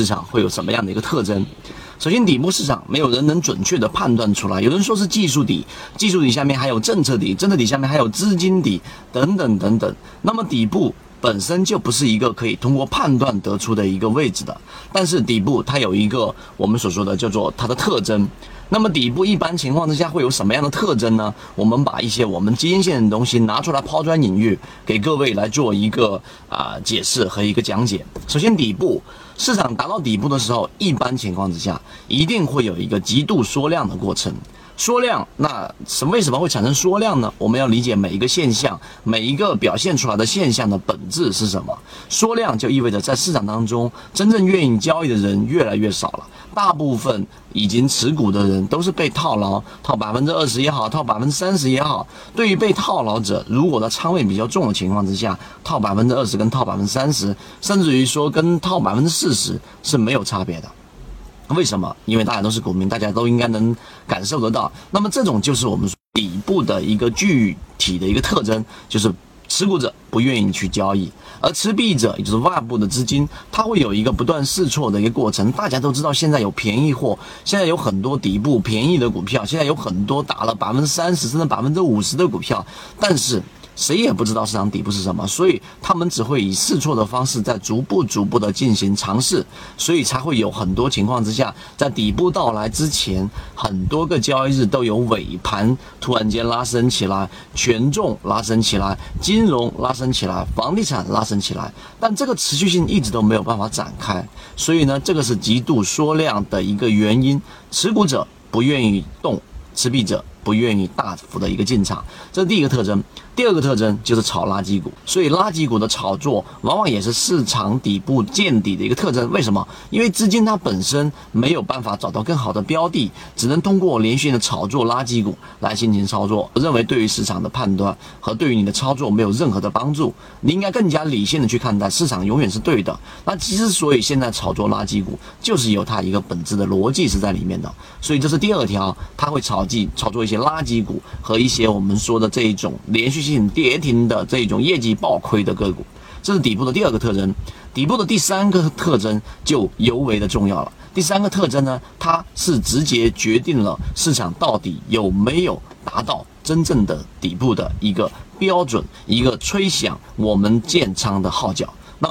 市场会有什么样的一个特征？首先，底部市场没有人能准确的判断出来。有人说是技术底，技术底下面还有政策底，政策底下面还有资金底，等等等等。那么底部本身就不是一个可以通过判断得出的一个位置的。但是底部它有一个我们所说的叫做它的特征。那么底部一般情况之下会有什么样的特征呢？我们把一些我们基因线的东西拿出来抛砖引玉，给各位来做一个啊解释和一个讲解。首先，底部市场达到底部的时候，一般情况之下一定会有一个极度缩量的过程。缩量，那什为什么会产生缩量呢？我们要理解每一个现象，每一个表现出来的现象的本质是什么。缩量就意味着在市场当中，真正愿意交易的人越来越少了。大部分已经持股的人都是被套牢，套百分之二十也好，套百分之三十也好。对于被套牢者，如果他仓位比较重的情况之下，套百分之二十跟套百分之三十，甚至于说跟套百分之四十是没有差别的。为什么？因为大家都是股民，大家都应该能感受得到。那么这种就是我们底部的一个具体的一个特征，就是持股者不愿意去交易，而持币者，也就是外部的资金，它会有一个不断试错的一个过程。大家都知道，现在有便宜货，现在有很多底部便宜的股票，现在有很多打了百分之三十甚至百分之五十的股票，但是。谁也不知道市场底部是什么，所以他们只会以试错的方式在逐步、逐步的进行尝试，所以才会有很多情况之下，在底部到来之前，很多个交易日都有尾盘突然间拉升起来，权重拉升起来，金融拉升起来，房地产拉升起来，但这个持续性一直都没有办法展开，所以呢，这个是极度缩量的一个原因，持股者不愿意动，持币者不愿意大幅的一个进场，这是第一个特征。第二个特征就是炒垃圾股，所以垃圾股的炒作往往也是市场底部见底的一个特征。为什么？因为资金它本身没有办法找到更好的标的，只能通过连续的炒作垃圾股来进行操作。认为对于市场的判断和对于你的操作没有任何的帮助。你应该更加理性的去看待市场，永远是对的。那其实所以现在炒作垃圾股，就是有它一个本质的逻辑是在里面的。所以这是第二条，它会炒进炒作一些垃圾股和一些我们说的这一种连续性。跌停的这种业绩暴亏的个股，这是底部的第二个特征。底部的第三个特征就尤为的重要了。第三个特征呢，它是直接决定了市场到底有没有达到真正的底部的一个标准，一个吹响我们建仓的号角。